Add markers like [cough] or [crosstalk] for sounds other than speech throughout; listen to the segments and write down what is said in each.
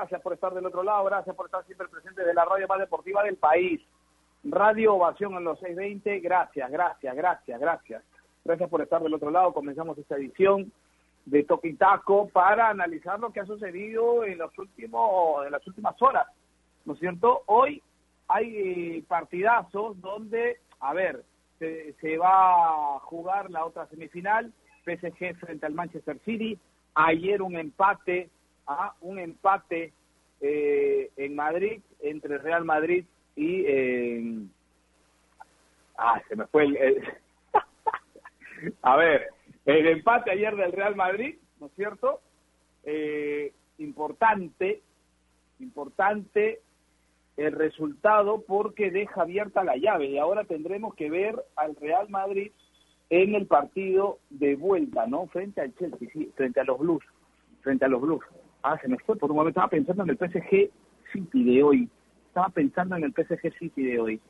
Gracias por estar del otro lado. Gracias por estar siempre presentes de la radio más deportiva del país. Radio Ovación en los 620. Gracias, gracias, gracias, gracias. Gracias por estar del otro lado. Comenzamos esta edición de Toque para analizar lo que ha sucedido en los últimos en las últimas horas. ¿No es cierto? Hoy hay eh, partidazos donde, a ver, se, se va a jugar la otra semifinal, PSG frente al Manchester City. Ayer un empate, ah, un empate eh, en Madrid entre Real Madrid y eh, ah se me fue el, el [laughs] a ver el empate ayer del Real Madrid no es cierto eh, importante importante el resultado porque deja abierta la llave y ahora tendremos que ver al Real Madrid en el partido de vuelta, ¿no? Frente al Chelsea, sí, frente a los Blues, frente a los Blues. Ah, se me fue por un momento, estaba pensando en el PSG City de hoy, estaba pensando en el PSG City de hoy.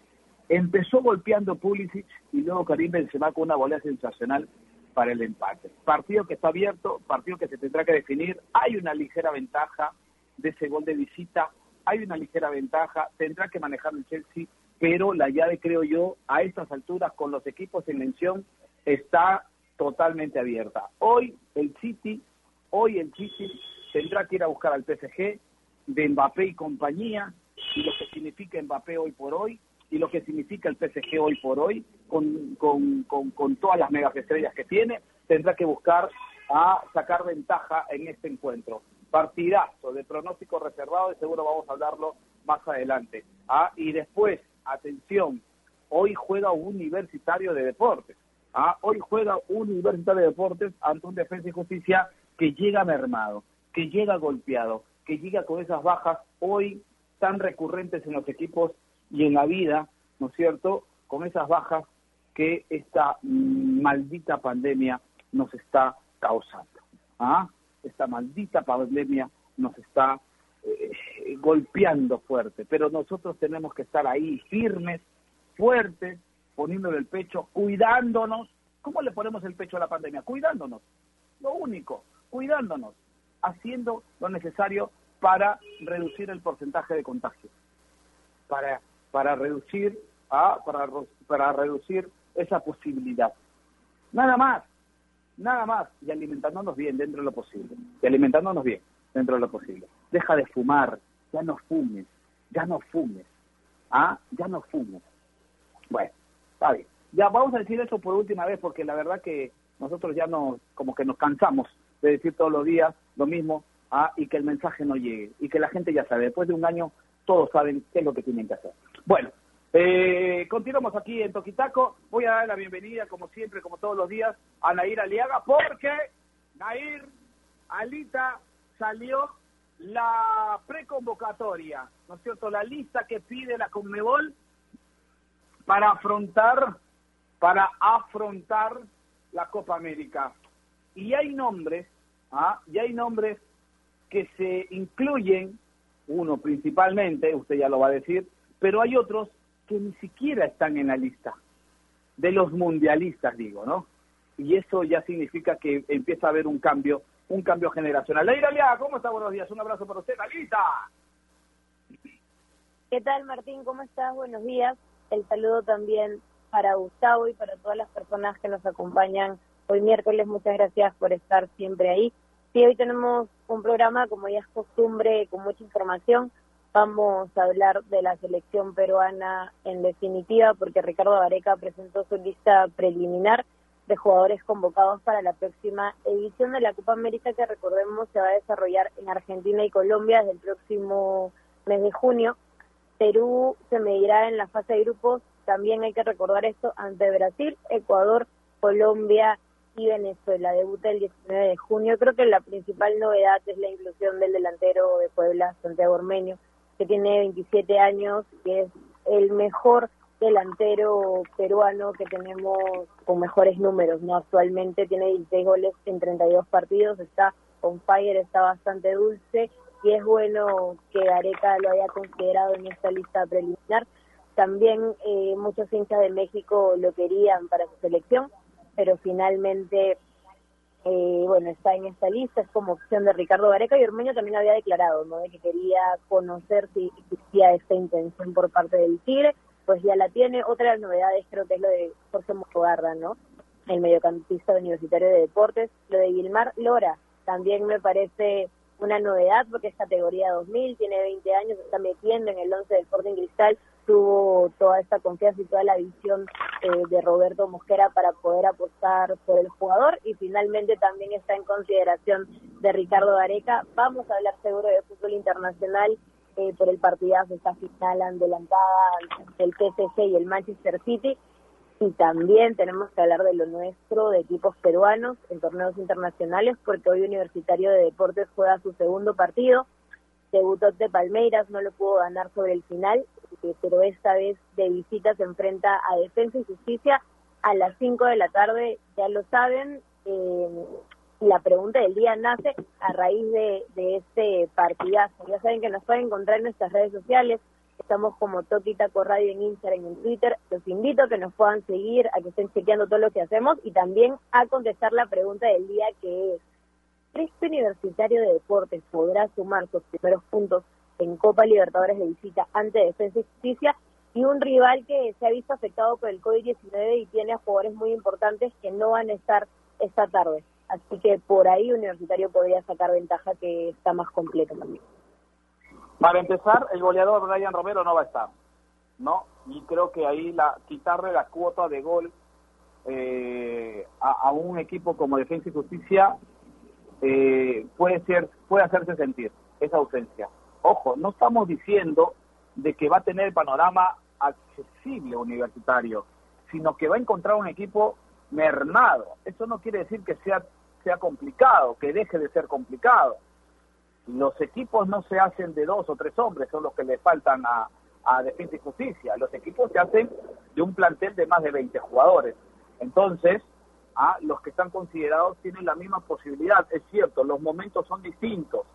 Empezó golpeando Pulisic y luego Karim Benzema con una volea sensacional para el empate. Partido que está abierto, partido que se tendrá que definir. Hay una ligera ventaja de ese gol de visita, hay una ligera ventaja, tendrá que manejar el Chelsea, pero la llave, creo yo, a estas alturas, con los equipos en mención, está totalmente abierta. Hoy el City, hoy el City tendrá que ir a buscar al PSG de Mbappé y compañía, y lo que significa Mbappé hoy por hoy, y lo que significa el PSG hoy por hoy, con, con, con, con todas las megas estrellas que tiene, tendrá que buscar a sacar ventaja en este encuentro. Partidazo de pronóstico reservado, y seguro vamos a hablarlo más adelante. Ah, y después, atención, hoy juega un universitario de deportes. Ah, hoy juega un Universitario de Deportes ante un Defensa y Justicia que llega mermado, que llega golpeado, que llega con esas bajas hoy tan recurrentes en los equipos y en la vida, ¿no es cierto? Con esas bajas que esta maldita pandemia nos está causando. ¿Ah? Esta maldita pandemia nos está eh, golpeando fuerte, pero nosotros tenemos que estar ahí firmes, fuertes, poniéndole el pecho, cuidándonos. ¿Cómo le ponemos el pecho a la pandemia? Cuidándonos. Lo único, cuidándonos, haciendo lo necesario para reducir el porcentaje de contagio, para, para reducir ah, para, para reducir esa posibilidad. Nada más, nada más, y alimentándonos bien dentro de lo posible, y alimentándonos bien dentro de lo posible. Deja de fumar, ya no fumes, ya no fumes, ah, ya no fumes. Bueno, Está bien. Ya vamos a decir eso por última vez porque la verdad que nosotros ya nos, como que nos cansamos de decir todos los días lo mismo ah, y que el mensaje no llegue y que la gente ya sabe, después de un año todos saben qué es lo que tienen que hacer. Bueno, eh, continuamos aquí en Toquitaco. Voy a dar la bienvenida, como siempre, como todos los días, a Nair Aliaga porque Nair, Alita, salió la preconvocatoria, ¿no es cierto? La lista que pide la Conmebol para afrontar, para afrontar la Copa América. Y hay nombres, ¿ah? y hay nombres que se incluyen, uno principalmente, usted ya lo va a decir, pero hay otros que ni siquiera están en la lista, de los mundialistas, digo, ¿no? Y eso ya significa que empieza a haber un cambio, un cambio generacional. Leira ¿cómo está? Buenos días, un abrazo para usted, Alita. ¿Qué tal, Martín? ¿Cómo estás? Buenos días el saludo también para Gustavo y para todas las personas que nos acompañan hoy miércoles. Muchas gracias por estar siempre ahí. Sí, hoy tenemos un programa, como ya es costumbre, con mucha información. Vamos a hablar de la selección peruana en definitiva, porque Ricardo Gareca presentó su lista preliminar de jugadores convocados para la próxima edición de la Copa América, que recordemos se va a desarrollar en Argentina y Colombia desde el próximo mes de junio. Perú se medirá en la fase de grupos, también hay que recordar esto, ante Brasil, Ecuador, Colombia y Venezuela. Debuta el 19 de junio. Creo que la principal novedad es la inclusión del delantero de Puebla, Santiago Ormeño, que tiene 27 años y es el mejor delantero peruano que tenemos con mejores números, ¿no? Actualmente tiene 16 goles en 32 partidos, está on fire, está bastante dulce y es bueno que Areca lo haya considerado en esta lista preliminar. También eh, muchos hinchas de México lo querían para su selección, pero finalmente, eh, bueno, está en esta lista, es como opción de Ricardo Gareca y Ormeño también había declarado, ¿no?, de que quería conocer si existía esta intención por parte del Tigre, pues ya la tiene. Otra de las novedades creo que es lo de Jorge Mojogarra, ¿no?, el mediocampista universitario de deportes. Lo de Guilmar Lora también me parece una novedad porque es categoría 2000, tiene 20 años, está metiendo en el 11 del Sporting Cristal, tuvo toda esta confianza y toda la visión eh, de Roberto Mosquera para poder apostar por el jugador y finalmente también está en consideración de Ricardo Areca. Vamos a hablar seguro de fútbol internacional eh, por el partidazo, esta final adelantada del PSG y el Manchester City y también tenemos que hablar de lo nuestro, de equipos peruanos en torneos internacionales, porque hoy Universitario de Deportes juega su segundo partido. Debutó de Palmeiras, no lo pudo ganar sobre el final, eh, pero esta vez de visita se enfrenta a Defensa y Justicia a las 5 de la tarde, ya lo saben. Eh, la pregunta del día nace a raíz de, de este partidazo. Ya saben que nos pueden encontrar en nuestras redes sociales, Estamos como Toki Taco Radio en Instagram y en Twitter. Los invito a que nos puedan seguir, a que estén chequeando todo lo que hacemos y también a contestar la pregunta del día que es, ¿crees que Universitario de Deportes podrá sumar sus primeros puntos en Copa Libertadores de visita ante Defensa y Justicia? Y un rival que se ha visto afectado por el COVID-19 y tiene a jugadores muy importantes que no van a estar esta tarde. Así que por ahí Universitario podría sacar ventaja que está más completo también. Para empezar, el goleador Brian Romero no va a estar, ¿no? Y creo que ahí la quitarle la cuota de gol eh, a, un equipo como Defensa y Justicia eh, puede ser puede hacerse sentir esa ausencia. Ojo, no estamos diciendo de que va a tener el panorama accesible universitario, sino que va a encontrar un equipo mermado. Eso no quiere decir que sea sea complicado, que deje de ser complicado los equipos no se hacen de dos o tres hombres, son los que le faltan a, Defensa y Justicia. Los equipos se hacen de un plantel de más de 20 jugadores. Entonces, a los que están considerados tienen la misma posibilidad. Es cierto, los momentos son distintos.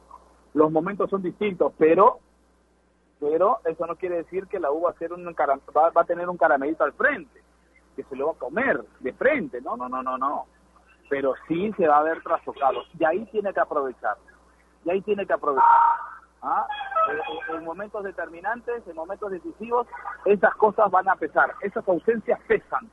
Los momentos son distintos, pero pero eso no quiere decir que la U va a, hacer un va, va a tener un caramelito al frente, que se lo va a comer de frente. No, no, no, no, no. Pero sí se va a ver trastocado. Y ahí tiene que aprovechar y ahí tiene que aprovechar. ¿ah? En, momentos determinantes, en momentos decisivos, esas cosas van a pesar, esas ausencias pesan.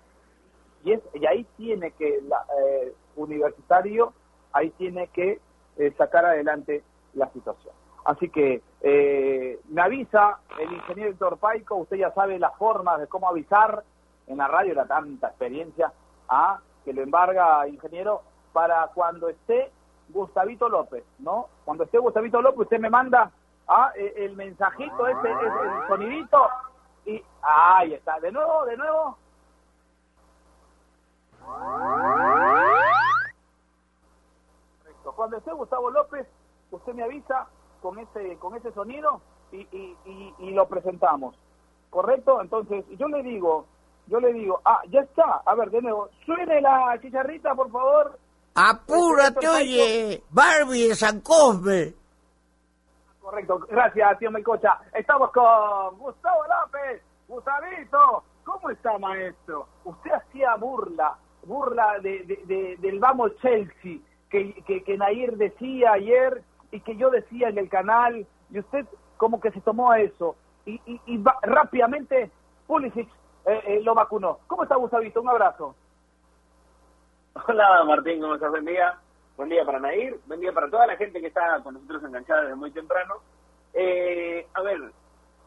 Y, es, y ahí tiene que, la, eh, universitario, ahí tiene que eh, sacar adelante la situación. Así que eh, me avisa el ingeniero Héctor Paico, usted ya sabe las formas de cómo avisar en la radio, la tanta experiencia, ¿ah? que lo embarga, ingeniero, para cuando esté Gustavito López, ¿no? Cuando esté Gustavito López, usted me manda ah, e, el mensajito, ese, el sonidito, y ahí está, de nuevo, de nuevo. Cuando esté Gustavo López, usted me avisa con ese, con ese sonido y, y, y, lo presentamos. ¿Correcto? Entonces, yo le digo, yo le digo, ah, ya está, a ver, de nuevo, suene la chicharrita, por favor. Apúrate, oye, Barbie de San Cosme. Correcto, gracias, tío Melcocha. Estamos con Gustavo López. Gustavito, ¿cómo está, maestro? Usted hacía burla, burla de, del Vamos Chelsea, que, que, Nair decía ayer y que yo decía en el canal, y usted como que se tomó a eso. Y, y, rápidamente Pulisic eh, eh, lo vacunó. ¿Cómo está, Gustavito? Un abrazo. Hola Martín, ¿cómo estás? Buen día. Buen día para Nair, buen día para toda la gente que está con nosotros enganchada desde muy temprano. Eh, a ver,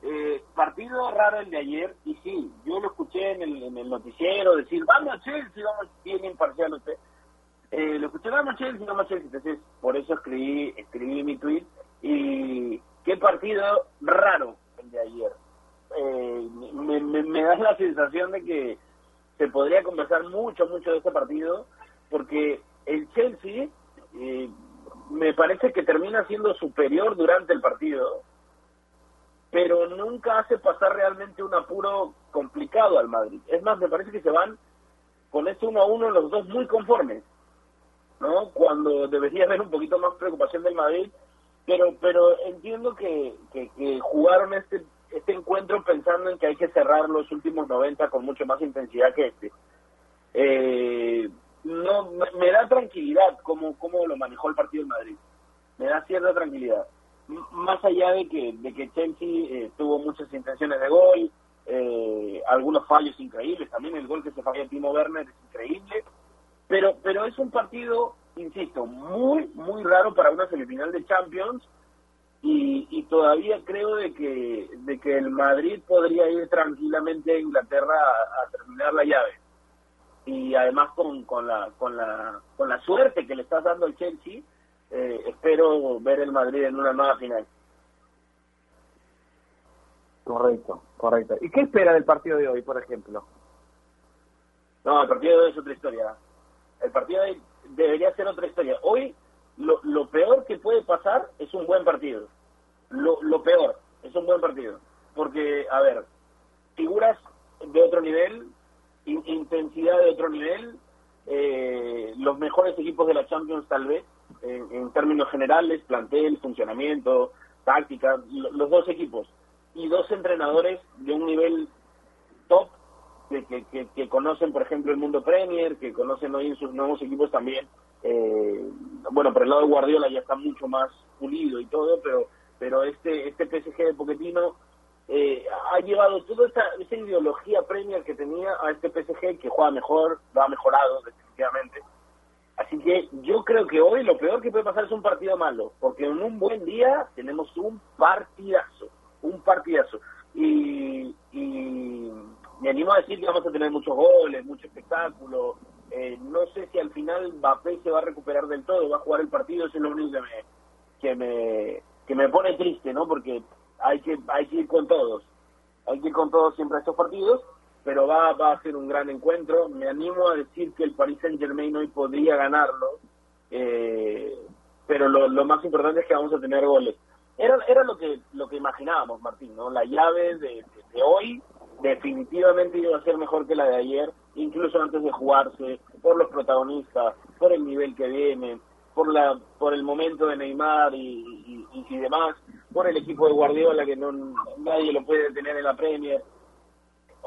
eh, partido raro el de ayer, y sí, yo lo escuché en el, noticiero decir, vamos Chelsea, vamos, bien imparcial usted. Eh, lo escuché, vamos Chelsea, vamos Chelsea, entonces por eso escribí, escribí mi tweet, y qué partido raro el de ayer. Eh, me, me, me da la sensación de que se podría conversar mucho, mucho de este partido, porque el Chelsea eh, me parece que termina siendo superior durante el partido, pero nunca hace pasar realmente un apuro complicado al Madrid. Es más, me parece que se van con ese uno a uno los dos muy conformes, ¿no? Cuando debería haber un poquito más preocupación del Madrid pero pero entiendo que, que, que jugaron este este encuentro pensando en que hay que cerrar los últimos 90 con mucho más intensidad que este. Eh, no me, da tranquilidad cómo, cómo lo manejó el partido en Madrid. Me da cierta tranquilidad. Más allá de que, de que Chelsea eh, tuvo muchas intenciones de gol, eh, algunos fallos increíbles, también el gol que se falló Timo Werner es increíble, pero, pero es un partido, insisto, muy, muy raro para una semifinal de Champions y, y todavía creo de que, de que el Madrid podría ir tranquilamente a Inglaterra a terminar la llave. Y además con, con, la, con, la, con la suerte que le estás dando al Chelsea, eh, espero ver el Madrid en una nueva final. Correcto, correcto. ¿Y qué espera del partido de hoy, por ejemplo? No, el partido de hoy es otra historia. El partido de hoy debería ser otra historia. Hoy lo, lo peor que puede pasar es un buen partido. Lo, lo peor es un buen partido. Porque, a ver, figuras de otro nivel intensidad de otro nivel, eh, los mejores equipos de la Champions tal vez, en, términos generales, plantel, funcionamiento, táctica, los dos equipos, y dos entrenadores de un nivel top, que, que, que, conocen, por ejemplo, el mundo Premier, que conocen hoy en sus nuevos equipos también. Eh, bueno, por el lado de Guardiola ya está mucho más pulido y todo, pero pero este este PSG de Poquetino eh, ha llevado toda esa, esa ideología Premier que tenía a este PSG que juega mejor, lo ha mejorado definitivamente. Así que yo creo que hoy lo peor que puede pasar es un partido malo, porque en un buen día tenemos un partidazo, un partidazo. Y, y me animo a decir que vamos a tener muchos goles, mucho espectáculo. Eh, no sé si al final Mbappé se va a recuperar del todo, va a jugar el partido, eso es lo único que me, que me, que me pone triste, ¿no? Porque hay que, hay que ir con todos. Hay que ir con todos siempre a estos partidos, pero va, va a ser un gran encuentro. Me animo a decir que el Paris Saint Germain hoy podría ganarlo, eh, pero lo, más importante es que vamos a tener goles. Era, era lo que lo que imaginábamos, Martín, ¿no? La llave de, hoy definitivamente iba a ser mejor que la de ayer, incluso antes de jugarse, por los protagonistas, por el nivel que vienen, por la por el momento de Neymar y, y, y demás por el equipo de Guardiola que no nadie lo puede tener en la Premier.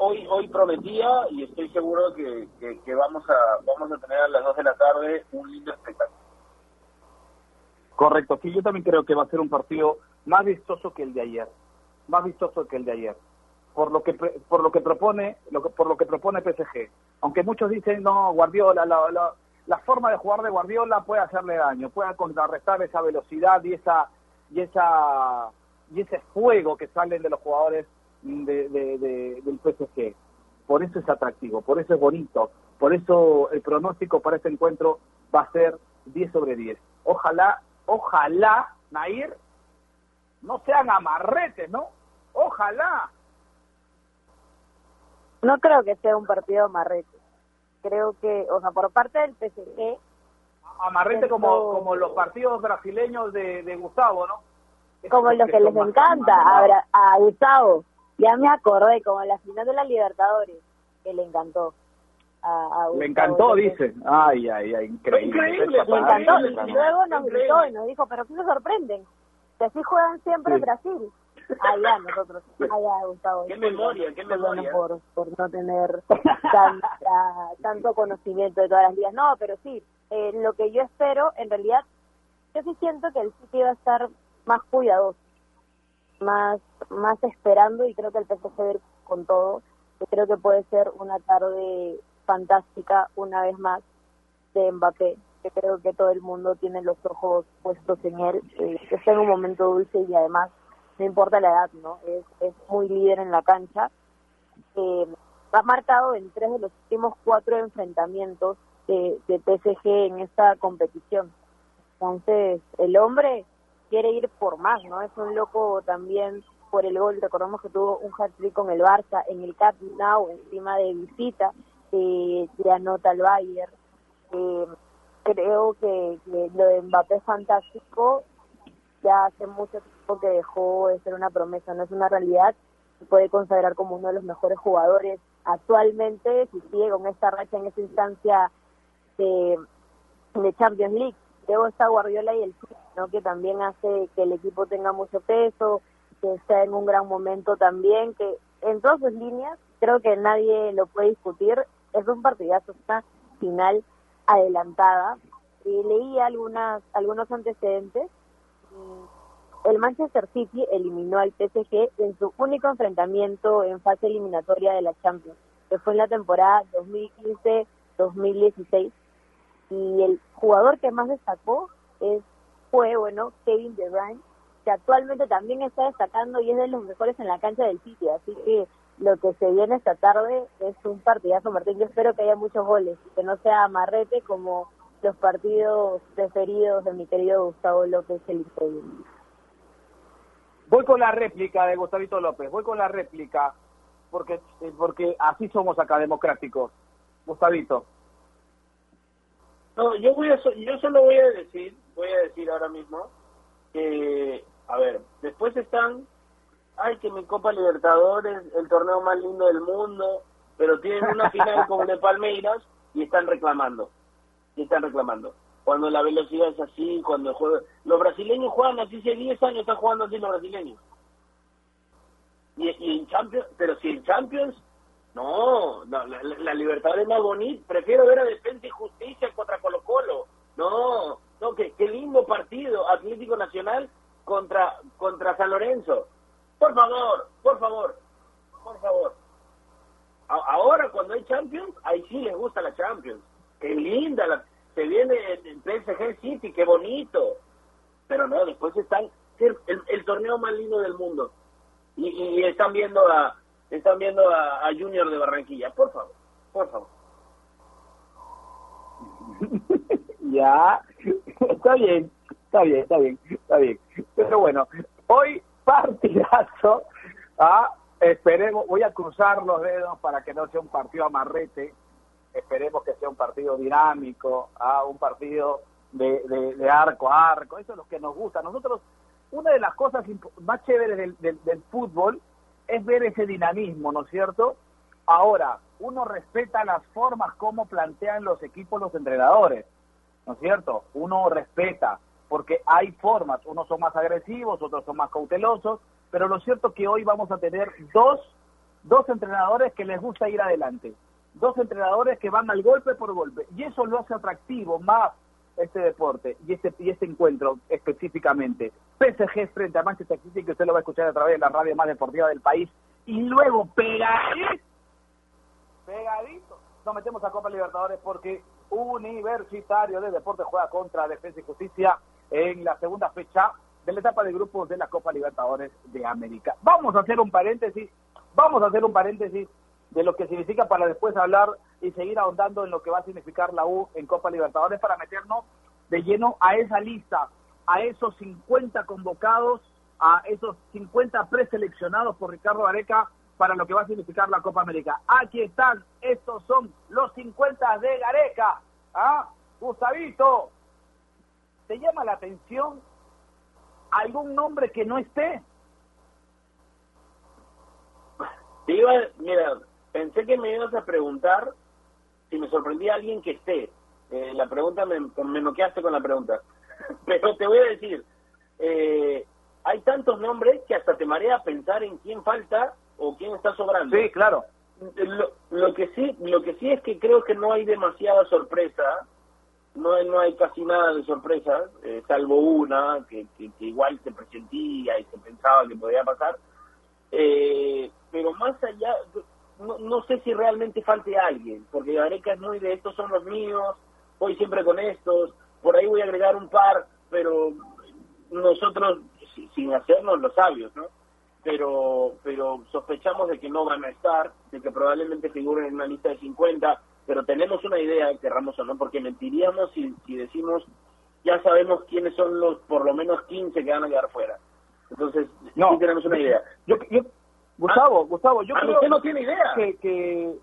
Hoy hoy prometía y estoy seguro que, que, vamos a vamos a tener a las 2 de la tarde un lindo espectáculo. Correcto, sí, yo también creo que va a ser un partido más vistoso que el de ayer, más vistoso que el de ayer, por lo que por lo que propone lo que, por lo que propone PSG. Aunque muchos dicen no Guardiola, la, la, la forma de jugar de Guardiola puede hacerle daño, puede contrarrestar esa velocidad y esa y esa y ese fuego que salen de los jugadores de, del PSG. Por eso es atractivo, por eso es bonito, por eso el pronóstico para este encuentro va a ser 10 sobre 10. Ojalá, ojalá, Nair, no sean amarretes, ¿no? Ojalá. No creo que sea un partido amarrete. Creo que, o sea, por parte del PSG, amarrete como, como los partidos brasileños de, de Gustavo, ¿no? como los que, les encanta a, a, Gustavo. Ya me acordé, como la final de la Libertadores, que le encantó. A, le encantó, dice. Ay, ay, ay, increíble. increíble le encantó. Y luego nos gritó y nos dijo, pero ¿qué se sorprenden? Que así juegan siempre en Brasil. Allá nosotros, allá Gustavo. Qué memoria, qué memoria. Por, por no tener tanta, tanto conocimiento de todas las días. No, pero sí, eh, lo que yo espero, en realidad, yo sí siento que el sitio va a estar más cuidadoso, más, más esperando y creo que el PSG con todo. Yo creo que puede ser una tarde fantástica una vez más de Mbappé, que creo que todo el mundo tiene los ojos puestos en él, eh, que está en un momento dulce y además no importa la edad, ¿no? Es, es muy líder en la cancha. Eh, ha marcado en tres de los últimos cuatro enfrentamientos de, de PSG en esta competición. Entonces, el hombre quiere ir por más, ¿no? Es un loco también por el gol. Recordamos que tuvo un hat-trick con el Barça en el Camp Nou, encima de visita, eh, le anota el Bayern. Eh, creo que, lo de Mbappé fantástico. Ya hace mucho tiempo que dejó de ser una promesa, no es una realidad. Se puede considerar como uno de los mejores jugadores actualmente, si sigue con esta racha en esta instancia de Champions League luego está Guardiola y el ¿no? que también hace que el equipo tenga mucho peso, que está en un gran momento también, que en todas sus líneas creo que nadie lo puede discutir, es un partidazo, una final adelantada. Y leí algunas, algunos antecedentes. El Manchester City eliminó al PSG en su único enfrentamiento en fase eliminatoria de la Champions, que fue en la temporada 2015-2016. Y el jugador que más destacó es fue, bueno, Kevin Bruyne, que actualmente también está destacando y es de los mejores en la cancha del City. Así que lo que se viene esta tarde es un partidazo, Martín. Yo espero que haya muchos goles que no sea amarrete como los partidos preferidos de mi querido Gustavo López, el increíble. Voy con la réplica de Gustavito López, voy con la réplica, porque, porque así somos acá democráticos. Gustavito. No, yo voy a, yo solo voy a decir, voy a decir ahora mismo que, a ver, después están ay, que mi Copa Libertadores, el torneo más lindo del mundo, pero tienen una [laughs] final como de Palmeiras y están reclamando. Y están reclamando. Cuando la velocidad es así, cuando juega... Los brasileños juegan así, hace 10 años están jugando así los brasileños. Y, y en Champions, pero si en Champions, no, la, la, Libertadores es más bonita. Prefiero ver a Defensa y Justicia contra Colo Colo. No, no, qué, qué lindo partido. Atlético Nacional contra, contra San Lorenzo por favor, por favor, por favor. ahora cuando hay Champions, ahí sí les gusta la Champions. Qué linda, la, se viene el PSG City, qué bonito. Pero no, después están el, el torneo más lindo del mundo. Y, y, están viendo a están viendo a, a Junior de Barranquilla. Por favor, por favor. [laughs] ya, está bien, está bien, está bien, está bien. Pero bueno, hoy partidazo. ¿ah? Esperemos, voy a cruzar los dedos para que no sea un partido amarrete. Esperemos que sea un partido dinámico, ¿ah? un partido de, de, arco a arco. Eso es lo que nos gusta. Nosotros, una de las cosas más chéveres del, del, del fútbol es ver ese dinamismo, ¿no es cierto? Ahora, uno respeta las formas como plantean los equipos los entrenadores, ¿no es cierto? Uno respeta, porque hay formas, unos son más agresivos, otros son más cautelosos, pero lo cierto es que hoy vamos a tener dos, dos entrenadores que les gusta ir adelante, dos entrenadores que van al golpe por golpe, y eso lo hace atractivo más este deporte y este, y este encuentro específicamente. PSG frente a Manchester City, que usted lo va a escuchar a través de la radio más deportiva del país, y luego pegadito, pegadito, nos metemos a Copa Libertadores porque Universitario de Deportes juega contra Defensa y Justicia en la segunda fecha de la etapa de grupos de la Copa Libertadores de América. Vamos a hacer un paréntesis, vamos a hacer un paréntesis de lo que significa para después hablar y seguir ahondando en lo que va a significar la U en Copa Libertadores para meternos de lleno a esa lista, a esos 50 convocados, a esos 50 preseleccionados por Ricardo Gareca para lo que va a significar la Copa América. Aquí están, estos son los 50 de Gareca. ¿Ah? Gustavito, ¿Te llama la atención algún nombre que no esté? iba, mira, pensé que me ibas a preguntar si me sorprendía alguien que esté. Eh, la pregunta me, me noqueaste con la pregunta. [laughs] Pero te voy a decir, eh, hay tantos nombres que hasta te marea pensar en quién falta o quién está sobrando. Sí, claro. Lo, lo que sí, lo que sí es que creo que no hay demasiada sorpresa no, no hay casi nada de sorpresa, eh, salvo una que, que, igual se presentía y se pensaba que podía pasar. Eh, pero más allá, no, no, sé si realmente falte alguien, porque Gareca es muy de estos son los míos, voy siempre con estos, por ahí voy a agregar un par, pero nosotros, sin hacernos los sabios, ¿no? Pero, pero sospechamos de que no van a estar, de que probablemente figuren en una lista de 50, pero tenemos una idea, querramos o no, porque mentiríamos si, si decimos ya sabemos quiénes son los por lo menos 15 que van a quedar fuera. Entonces, no, sí tenemos una idea. Yo, yo, Gustavo, Gustavo, yo ah, creo usted no tiene idea. Que, que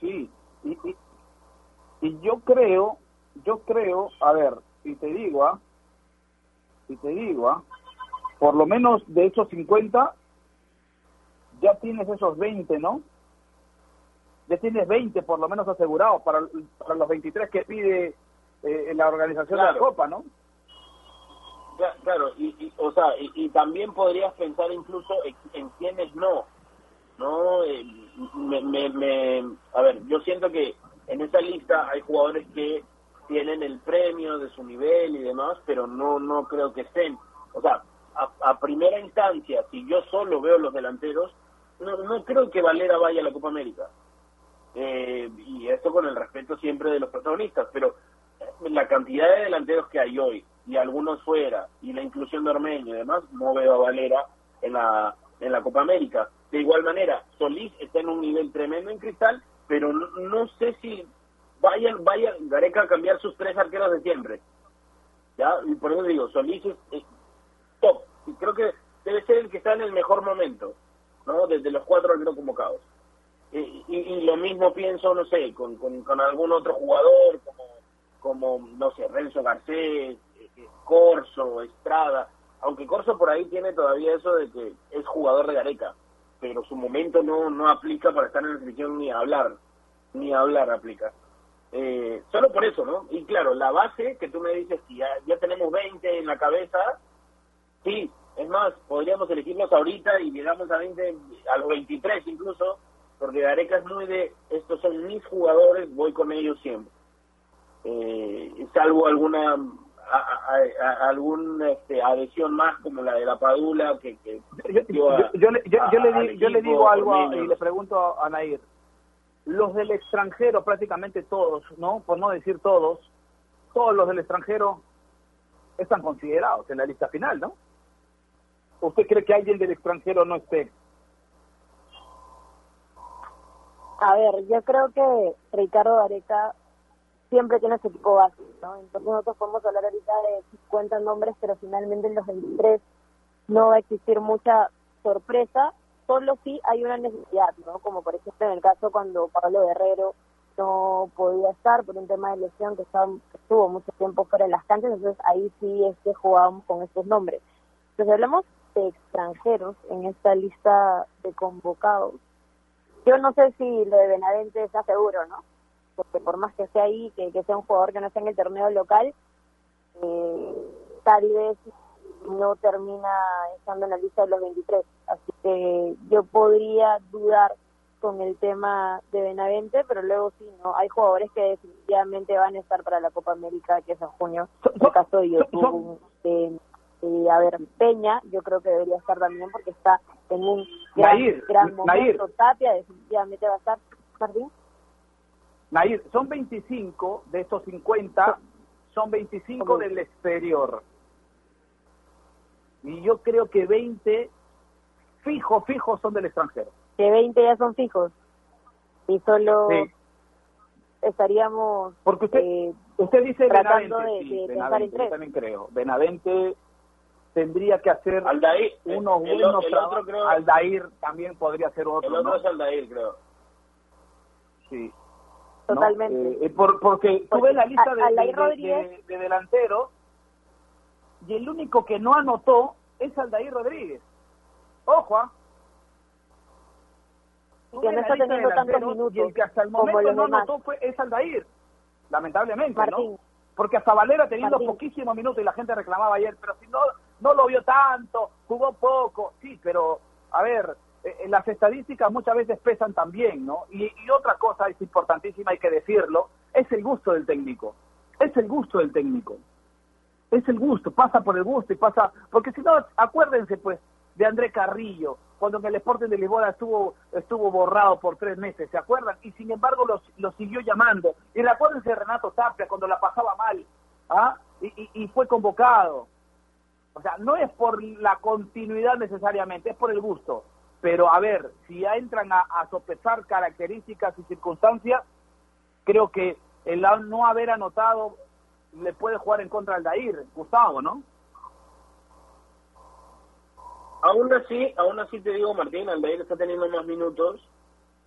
sí, y, y, y, yo creo, yo creo, a ver, y te digo, ¿ah? Y te digo, ¿ah? Por lo menos de esos 50, ya tienes esos 20, ¿no? ya tienes 20 por lo menos asegurados para, para los 23 que pide eh, la organización de la Copa, ¿no? Claro, y, o sea, y, también podrías pensar incluso en, quienes no, ¿no? Eh, me, me, a ver, yo siento que en esa lista hay jugadores que tienen el premio de su nivel y demás, pero no no creo que estén. O sea, a, primera instancia, si yo solo veo los delanteros, no, no creo que Valera vaya a la Copa América. Eh, y esto con el respeto siempre de los protagonistas, pero la cantidad de delanteros que hay hoy y algunos fuera y la inclusión de Ormeño y demás, no veo a Valera en la, en la Copa América. De igual manera, Solís está en un nivel tremendo en Cristal, pero no, sé si vayan, vaya Gareca a cambiar sus tres arqueros de siempre. ¿Ya? Y por eso digo, Solís es, top. Y creo que debe ser el que está en el mejor momento, ¿no? Desde los cuatro arqueros convocados. Y, y, lo mismo pienso, no sé, con, con, algún otro jugador, como, como no sé, Renzo Garcés, Corso, Estrada. Aunque Corso por ahí tiene todavía eso de que es jugador de Gareca pero su momento no, no aplica para estar en la selección ni hablar, ni hablar aplica. Eh, solo por eso, ¿no? Y claro, la base que tú me dices que ya, ya tenemos 20 en la cabeza, sí, es más, podríamos elegirlos ahorita y llegamos a 20, a los 23 incluso, porque Gareca es muy de, estos son mis jugadores, voy con ellos siempre. Eh, salvo alguna a, alguna este, adhesión más como la de la Padula que, yo, yo, le, yo, le, digo algo y le pregunto a Nair. Los del extranjero prácticamente todos no por no decir todos todos los del extranjero están considerados en la lista final no usted cree que alguien del extranjero no esté a ver yo creo que Ricardo Areca siempre tiene su equipo base, ¿no? Entonces nosotros podemos hablar ahorita de 50 nombres, pero finalmente en los 23 no va a existir mucha sorpresa, solo si hay una necesidad, ¿no? Como por ejemplo en el caso cuando Pablo Guerrero no podía estar por un tema de lesión que, estaba, estuvo mucho tiempo fuera de las canchas, entonces ahí sí es que jugábamos con estos nombres. Entonces hablamos de extranjeros en esta lista de convocados. Yo no sé si lo de Benavente está seguro, ¿no? Porque por más que sea ahí, que, sea un jugador que no esté en el torneo local, eh, tal vez no termina estando en la lista de los 23. Así que yo podría dudar con el tema de Benavente, pero luego sí, no hay jugadores que definitivamente van a estar para la Copa América, que es en junio. En el caso de YouTube, de, a ver, Peña, yo creo que debería estar también porque está en un gran, momento. Tapia definitivamente va a estar. Jardín. Nair, son 25 de estos 50, son 25 del exterior. Y yo creo que 20 fijos, fijos son del extranjero. Que 20 ya son fijos. Y solo estaríamos Porque usted, eh, usted dice Benavente, de, Benavente, yo también creo. Benavente tendría que hacer Aldair, unos buenos Aldair también podría ser otro. El otro es Aldair, creo. Sí. Totalmente. Eh, eh, por, porque, tú ves la lista de, de, delanteros y el único que no anotó es Aldair Rodríguez. Ojo, ¿ah? Y que no está teniendo tantos minutos. Y el que hasta el momento no anotó fue, es Aldair, lamentablemente, ¿no? Porque hasta Valera teniendo poquísimos minutos y la gente reclamaba ayer, pero si no, no lo vio tanto, jugó poco, sí, pero a ver, las estadísticas muchas veces pesan también, ¿no? Y, otra cosa es importantísima, hay que decirlo, es el gusto del técnico. Es el gusto del técnico. Es el gusto, pasa por el gusto y pasa... Porque si no, acuérdense pues de André Carrillo, cuando en el Sporting de Lisboa estuvo estuvo borrado por tres meses, ¿se acuerdan? Y sin embargo lo, siguió llamando. Y recuérdense de Renato Tapia cuando la pasaba mal, ¿ah? Y, y, fue convocado. O sea, no es por la continuidad necesariamente, es por el gusto. Pero a ver, si ya entran a, sopesar características y circunstancias, creo que el no haber anotado le puede jugar en contra al Dair, Gustavo, ¿no? Aún así, aún así te digo, Martín, Aldair está teniendo más minutos,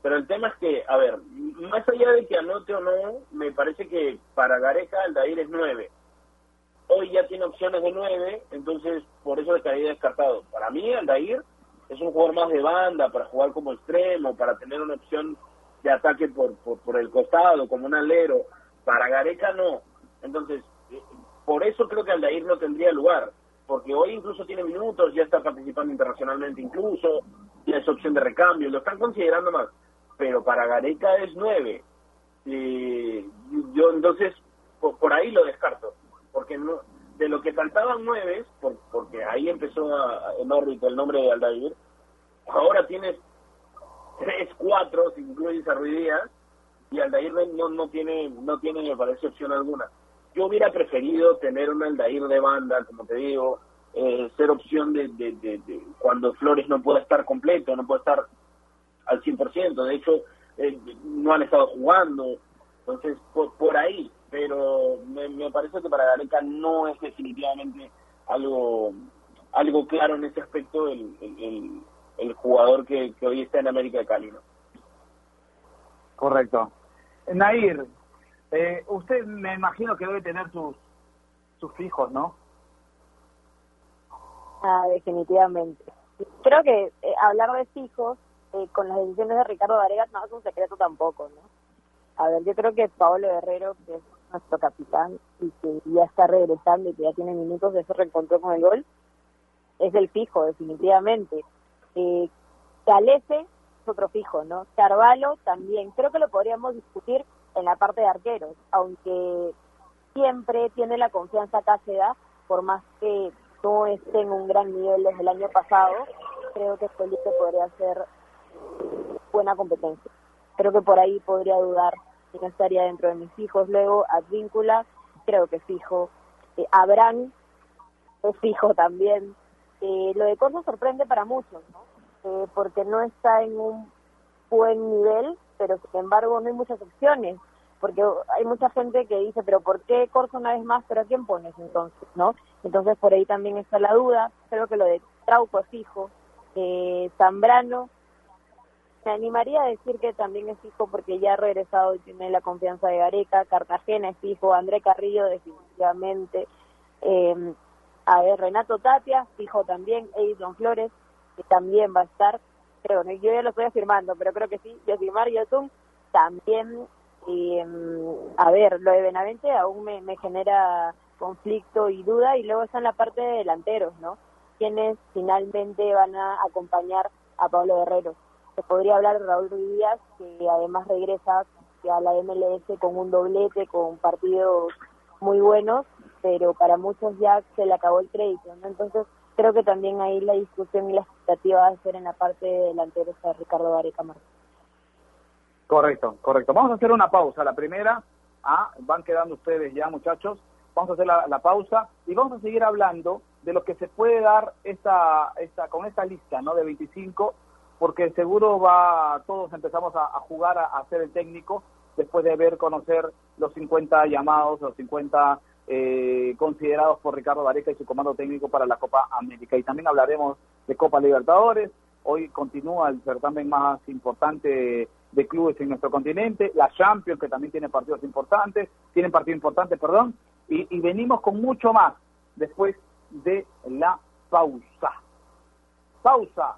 pero el tema es que, a ver, más allá de que anote o no, me parece que para Gareca Aldair es nueve. Hoy ya tiene opciones de nueve, entonces por eso estaría descartado. Para mí, Aldair es un jugador más de banda para jugar como extremo, para tener una opción de ataque por, por, el costado, como un alero. Para Gareca no. Entonces, eh, por eso creo que Aldair no tendría lugar, porque hoy incluso tiene minutos, ya está participando internacionalmente incluso, ya es opción de recambio, lo están considerando más, pero para Gareca es nueve. Eh, yo entonces, por, ahí lo descarto, porque no de lo que faltaban nueve, porque ahí empezó a, en órbita el nombre de Aldair, ahora tienes tres, cuatro, si incluyes a Ruidías, y Aldair no, no tiene, no tiene, me parece, opción alguna. Yo hubiera preferido tener un Aldair de banda, como te digo, eh, ser opción de, de, cuando Flores no pueda estar completo, no puede estar al 100%, de hecho, eh, no han estado jugando, entonces, por, ahí, pero me, parece que para Gareca no es definitivamente algo algo claro en ese aspecto el, el, el jugador que, hoy está en América de Cali. ¿no? Correcto. Nair, eh, usted me imagino que debe tener sus, sus fijos, ¿no? Ah, definitivamente. Creo que eh, hablar de fijos eh, con las decisiones de Ricardo Varegas no es un secreto tampoco, ¿no? A ver, yo creo que Pablo Guerrero, que es nuestro capitán y que ya está regresando y que ya tiene minutos de ese reencontró con el gol, es el fijo, definitivamente. Eh, Galese es otro fijo, ¿no? Carvalho también. Creo que lo podríamos discutir en la parte de arqueros, aunque siempre tiene la confianza Cáceres, por más que no esté en un gran nivel desde el año pasado, creo que Felipe podría ser buena competencia. Creo que por ahí podría dudar si no estaría dentro de mis hijos. Luego, Advíncula, creo que fijo. Eh, Abraham es fijo también. Eh, lo de Corso sorprende para muchos, ¿no? Eh, porque no está en un buen nivel, pero sin embargo no hay muchas opciones, porque hay mucha gente que dice, pero ¿por qué Corso una vez más? ¿Pero a quién pones entonces? ¿no? Entonces por ahí también está la duda, creo que lo de Trauco es fijo, eh, Zambrano, me animaría a decir que también es fijo porque ya ha regresado y tiene la confianza de Gareca, Cartagena es fijo, André Carrillo definitivamente, eh, a ver, Renato Tapia, fijo también, Edison Flores, que también va a estar, creo, yo ya lo estoy afirmando, pero creo que sí, Yosimar Yotun también, em, a ver, lo de Benavente aún me, me genera conflicto y duda, y luego está en la parte de delanteros, ¿no? Quienes finalmente van a acompañar a Pablo Guerrero. Se podría hablar de Raúl Ruiz Díaz, que además regresa a la MLS con un doblete, con partidos muy buenos, pero para muchos ya se le acabó el crédito, ¿no? Entonces, creo que también ahí la discusión y la expectativa va a ser en la parte delantera de Ricardo Vareca Martínez. Correcto, correcto. Vamos a hacer una pausa. La primera, ah, van quedando ustedes ya, muchachos. Vamos a hacer la, pausa y vamos a seguir hablando de lo que se puede dar esta, esta, con esta lista ¿no? de 25, porque seguro va todos empezamos a, jugar a, a, ser el técnico después de ver conocer los 50 llamados, los 50 eh, considerados por Ricardo Vareca y su comando técnico para la Copa América. Y también hablaremos de Copa Libertadores. Hoy continúa el certamen más importante de clubes en nuestro continente, la Champions, que también tiene partidos importantes, tienen partidos importantes, perdón, y venimos con mucho más después de la pausa. Pausa.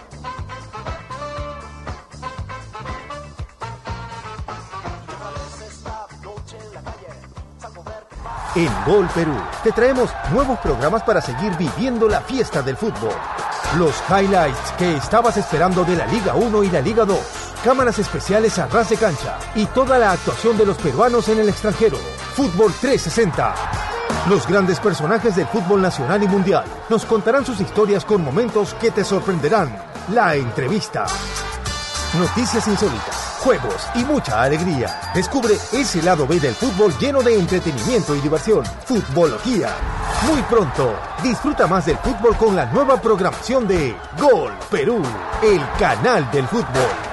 En Gol Perú te traemos nuevos programas para seguir viviendo la fiesta del fútbol. Los highlights que estabas esperando de la Liga 1 y la Liga 2. Cámaras especiales a ras de cancha y toda la actuación de los peruanos en el extranjero. Fútbol 360. Los grandes personajes del fútbol nacional y mundial nos contarán sus historias con momentos que te sorprenderán. La entrevista. Noticias insólitas, juegos y mucha alegría. Descubre ese lado B del fútbol lleno de entretenimiento y diversión. Futbología. Muy pronto, disfruta más del fútbol con la nueva programación de Gol Perú, el canal del fútbol.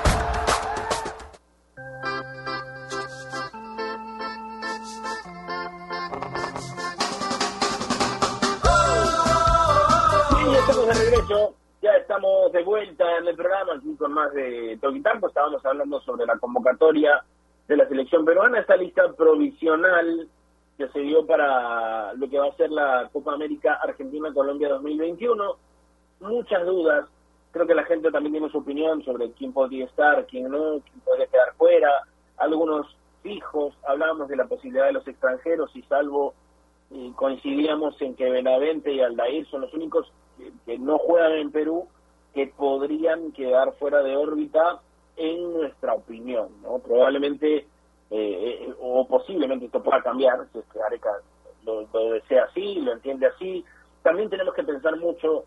Más de Toquitampo, estábamos hablando sobre la convocatoria de la selección peruana, esta lista provisional que se dio para lo que va a ser la Copa América Argentina-Colombia 2021. Muchas dudas, creo que la gente también tiene su opinión sobre quién podría estar, quién no, quién podría quedar fuera, algunos fijos, hablábamos de la posibilidad de los extranjeros y salvo y coincidíamos en que Benavente y Aldair son los únicos que no juegan en Perú que podrían quedar fuera de órbita en nuestra opinión, ¿no? Probablemente eh, eh, o posiblemente esto pueda cambiar, si es que Areca lo, lo desea así, lo entiende así. También tenemos que pensar mucho,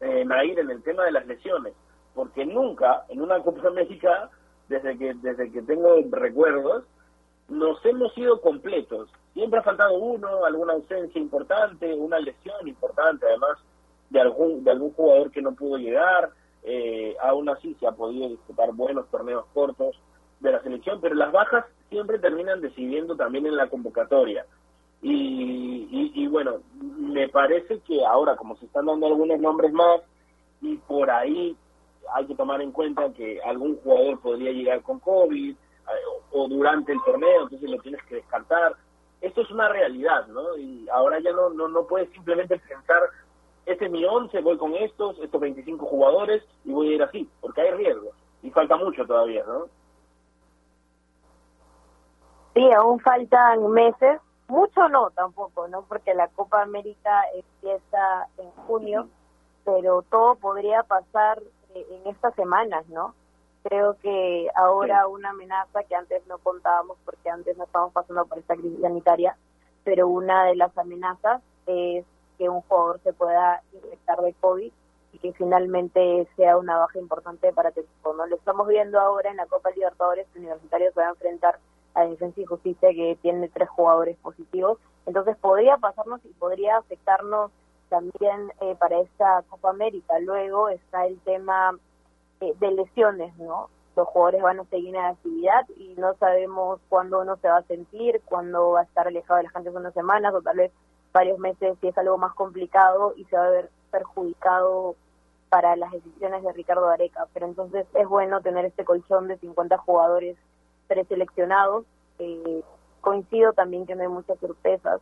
eh, Nair, en el tema de las lesiones, porque nunca en una Copa América, desde que, desde que tengo recuerdos, nos hemos ido completos. Siempre ha faltado uno, alguna ausencia importante, una lesión importante, además de algún de algún jugador que no pudo llegar. Eh, aún así se ha podido disputar buenos torneos cortos de la selección, pero las bajas siempre terminan decidiendo también en la convocatoria. Y, y, y bueno, me parece que ahora, como se están dando algunos nombres más, y por ahí hay que tomar en cuenta que algún jugador podría llegar con COVID, o durante el torneo, entonces lo tienes que descartar. Esto es una realidad, ¿no? Y ahora ya no, no, no puedes simplemente pensar, este es mi 11, voy con estos, estos 25 jugadores y voy a ir así, porque hay riesgos. Y falta mucho todavía, ¿no? Sí, aún faltan meses, mucho no tampoco, ¿no? Porque la Copa América empieza en junio, pero todo podría pasar eh, en estas semanas, ¿no? creo que ahora una amenaza que antes no contábamos porque antes no estábamos pasando por esta crisis sanitaria, pero una de las amenazas es que un jugador se pueda infectar de COVID y que finalmente sea una baja importante para equipo. ¿no? Lo estamos viendo ahora en la Copa Libertadores, el Universitario se va a enfrentar a Defensa y Justicia que tiene tres jugadores positivos, entonces podría pasarnos y podría afectarnos también eh, para esta Copa América. Luego está el tema eh, de lesiones, ¿no? Los jugadores van a seguir en actividad y no sabemos cuándo uno se va a sentir, cuándo va a estar alejado de la gente unas semanas o tal vez varios meses si es algo más complicado y se va a ver perjudicado para las decisiones de Ricardo Areca. Pero entonces es bueno tener este colchón de 50 jugadores preseleccionados. Eh, coincido también que no hay muchas sorpresas,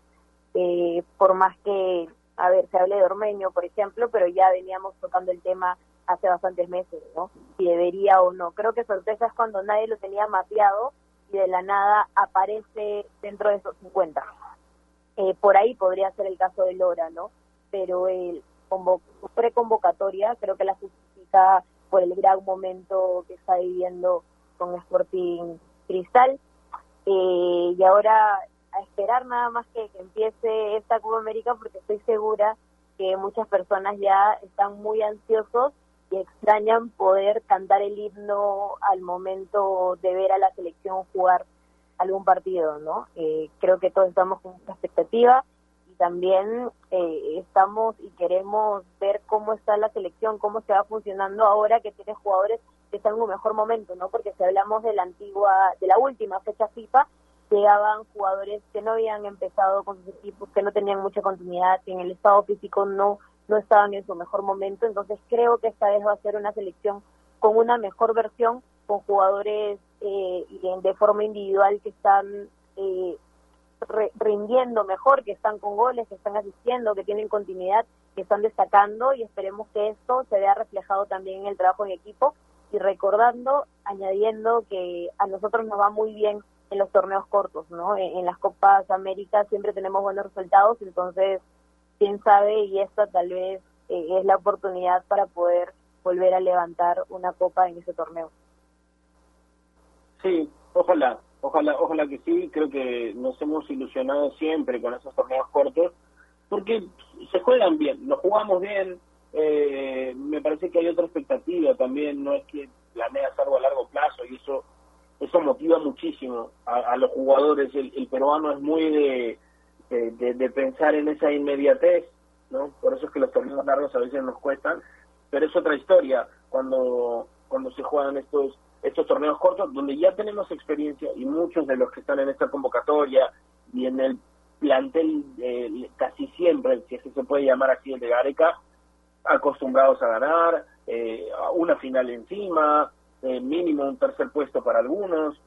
eh, por más que, a ver, se hable de Ormeño, por ejemplo, pero ya veníamos tocando el tema hace bastantes meses, ¿no? Si debería o no. Creo que sorpresa es cuando nadie lo tenía mapeado y de la nada aparece dentro de esos 50. Eh, por ahí podría ser el caso de Lora, ¿no? Pero el su preconvocatoria creo que la justifica por el gran momento que está viviendo con Sporting Cristal. Eh, y ahora a esperar nada más que, que empiece esta Copa América porque estoy segura que muchas personas ya están muy ansiosos y extrañan poder cantar el himno al momento de ver a la selección jugar algún partido, ¿no? Eh, creo que todos estamos con esta expectativa y también eh, estamos y queremos ver cómo está la selección, cómo se va funcionando ahora que tiene jugadores que están en un mejor momento, ¿no? Porque si hablamos de la antigua, de la última fecha FIFA, llegaban jugadores que no habían empezado con sus equipos, que no tenían mucha continuidad, que en el estado físico no no estaban en su mejor momento, entonces creo que esta vez va a ser una selección con una mejor versión, con jugadores eh, de forma individual que están eh, rindiendo mejor, que están con goles, que están asistiendo, que tienen continuidad, que están destacando y esperemos que esto se vea reflejado también en el trabajo en equipo y recordando, añadiendo que a nosotros nos va muy bien en los torneos cortos, ¿no? En, las Copas América siempre tenemos buenos resultados, entonces, quién sabe, y esta tal vez eh, es la oportunidad para poder volver a levantar una copa en ese torneo. Sí, ojalá, ojalá, ojalá que sí, creo que nos hemos ilusionado siempre con esos torneos cortos, porque se juegan bien, nos jugamos bien, eh, me parece que hay otra expectativa también, no es que planeas algo a largo plazo y eso eso motiva muchísimo a, los jugadores. El, peruano es muy de, de, pensar en esa inmediatez, ¿no? Por eso es que los torneos largos a veces nos cuestan, pero es otra historia cuando, cuando se juegan estos, estos torneos cortos, donde ya tenemos experiencia y muchos de los que están en esta convocatoria y en el plantel eh, casi siempre, si es que se puede llamar así el de Gareca, acostumbrados a ganar, eh, una final encima, eh, mínimo un tercer puesto para algunos,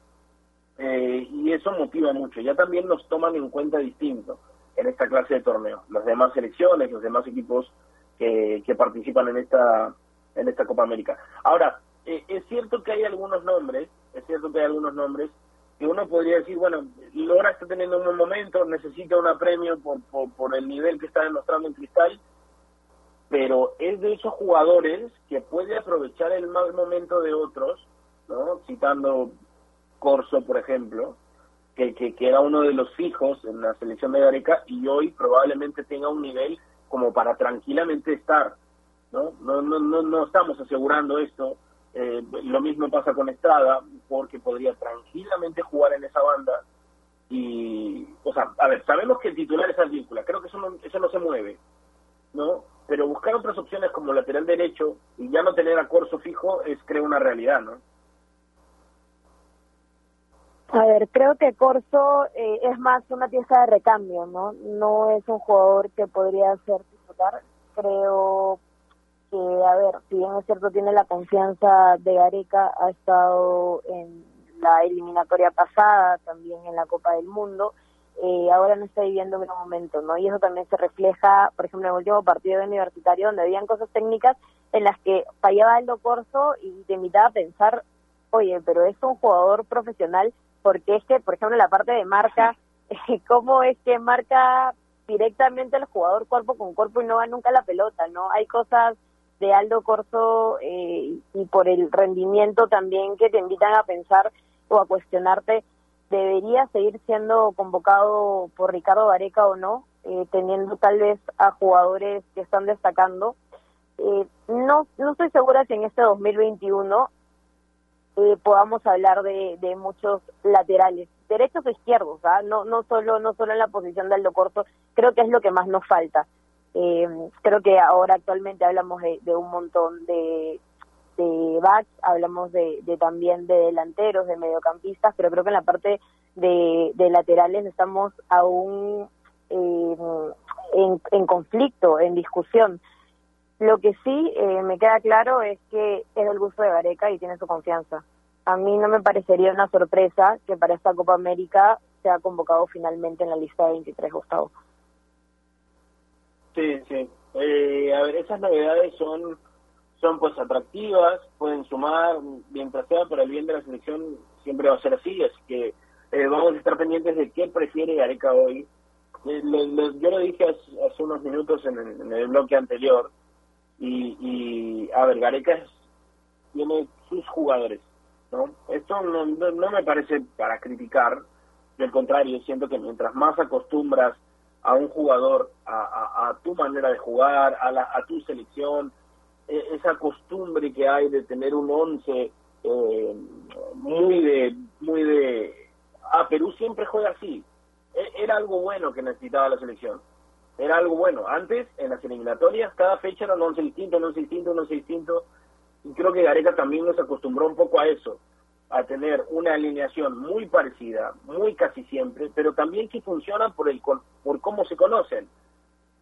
eh, y eso motiva mucho. Ya también nos toman en cuenta distinto en esta clase de torneo, las demás selecciones, los demás equipos que, que participan en esta, en esta Copa América. Ahora, eh, es cierto que hay algunos nombres, es cierto que hay algunos nombres que uno podría decir, bueno, Lora está teniendo un buen momento, necesita un premio por, por, por el nivel que está demostrando en Cristal, pero es de esos jugadores que puede aprovechar el mal momento de otros, ¿no? Citando Corso, por ejemplo, que, que, era uno de los fijos en la selección de Gareca y hoy probablemente tenga un nivel como para tranquilamente estar, ¿no? No, no, no, no estamos asegurando esto. Eh, lo mismo pasa con Estrada, porque podría tranquilamente jugar en esa banda y, o sea, a ver, sabemos que el titular es Advíncula, creo que eso no, eso no se mueve, ¿no? pero buscar otras opciones como lateral derecho y ya no tener a Corso fijo es creo una realidad, ¿no? A ver, creo que Corso eh, es más una pieza de recambio, ¿no? No es un jugador que podría ser titular. Creo que, a ver, si bien es cierto, tiene la confianza de Gareca, ha estado en la eliminatoria pasada, también en la Copa del Mundo, eh, ahora no está viviendo un gran momento, ¿no? Y eso también se refleja, por ejemplo, en el último partido de universitario, donde habían cosas técnicas en las que fallaba Aldo Corso y te invitaba a pensar, oye, pero es un jugador profesional, porque es que, por ejemplo, la parte de marca, [laughs] ¿cómo es que marca directamente al jugador cuerpo con cuerpo y no va nunca la pelota, ¿no? Hay cosas de Aldo Corso eh, y por el rendimiento también que te invitan a pensar o a cuestionarte debería seguir siendo convocado por Ricardo Vareca o no, eh, teniendo tal vez a jugadores que están destacando. Eh, no, no estoy segura si en este 2021 eh, podamos hablar de, de, muchos laterales, derechos o izquierdos, ¿ah? no, no, solo, no solo en la posición de Aldo Corto, creo que es lo que más nos falta. Creo que ahora actualmente hablamos de, de un montón de, de backs, hablamos de, también de delanteros, de mediocampistas, pero creo que en la parte de, laterales estamos aún en, en, conflicto, en discusión. Lo que sí eh, me queda claro es que es el gusto de Gareca y tiene su confianza. A mí no me parecería una sorpresa que para esta Copa América sea convocado finalmente en la lista de 23, Gustavo. Sí, sí. Eh, a ver, esas novedades son son pues atractivas, pueden sumar, mientras sea para el bien de la selección, siempre va a ser así, así que eh, vamos a estar pendientes de qué prefiere Gareca hoy. Eh, yo lo dije hace, unos minutos en el, bloque anterior, y, y, a ver, Gareca tiene sus jugadores, ¿no? Esto no, no, me parece para criticar, del contrario, siento que mientras más acostumbras a un jugador a, tu manera de jugar, a, la, a tu selección, e, esa costumbre que hay de tener un once eh, muy de muy de ah Perú siempre juega así. E, era algo bueno que necesitaba la selección. Era algo bueno. Antes en las eliminatorias cada fecha era un once distinto un once distinto un once distinto. Y creo que Gareca también nos acostumbró un poco a eso a tener una alineación muy parecida muy casi siempre pero también que funciona por el por cómo se conocen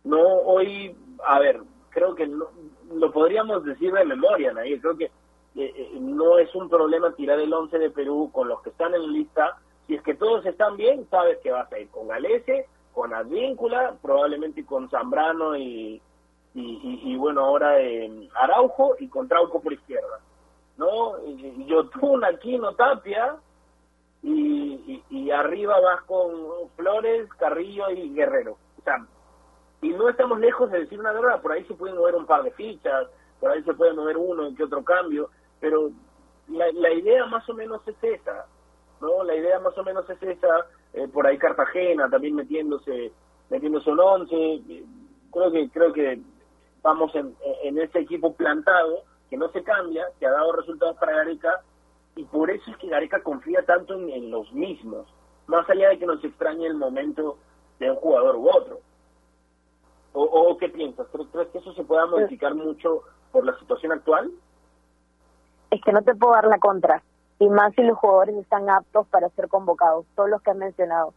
no hoy a ver creo que lo podríamos decir de memoria, Nair. Creo que eh, eh, no es un problema tirar el 11 de Perú con los que están en lista. Si es que todos están bien, sabes que vas a ir con Galese, con Advíncula, probablemente con Zambrano y, y, bueno, ahora en Araujo y con Trauco por izquierda. ¿No? Yotun, Aquino, Tapia, y, y, arriba vas con Flores, Carrillo y Guerrero. O sea, y no estamos lejos de decir una verdad, por ahí se pueden mover un par de fichas, por ahí se puede mover uno que otro cambio, pero la, la idea más o menos es esa, ¿no? La idea más o menos es esa, eh, por ahí Cartagena también metiéndose metiéndose un once, creo que creo que vamos en, en ese equipo plantado que no se cambia, que ha dado resultados para Gareca y por eso es que Gareca confía tanto en, los mismos, más allá de que nos extrañe el momento de un jugador u otro. ¿O, o qué piensas? ¿Crees que eso se pueda modificar mucho por la situación actual? Es que no te puedo dar la contra, y más si los jugadores están aptos para ser convocados, todos los que han mencionado.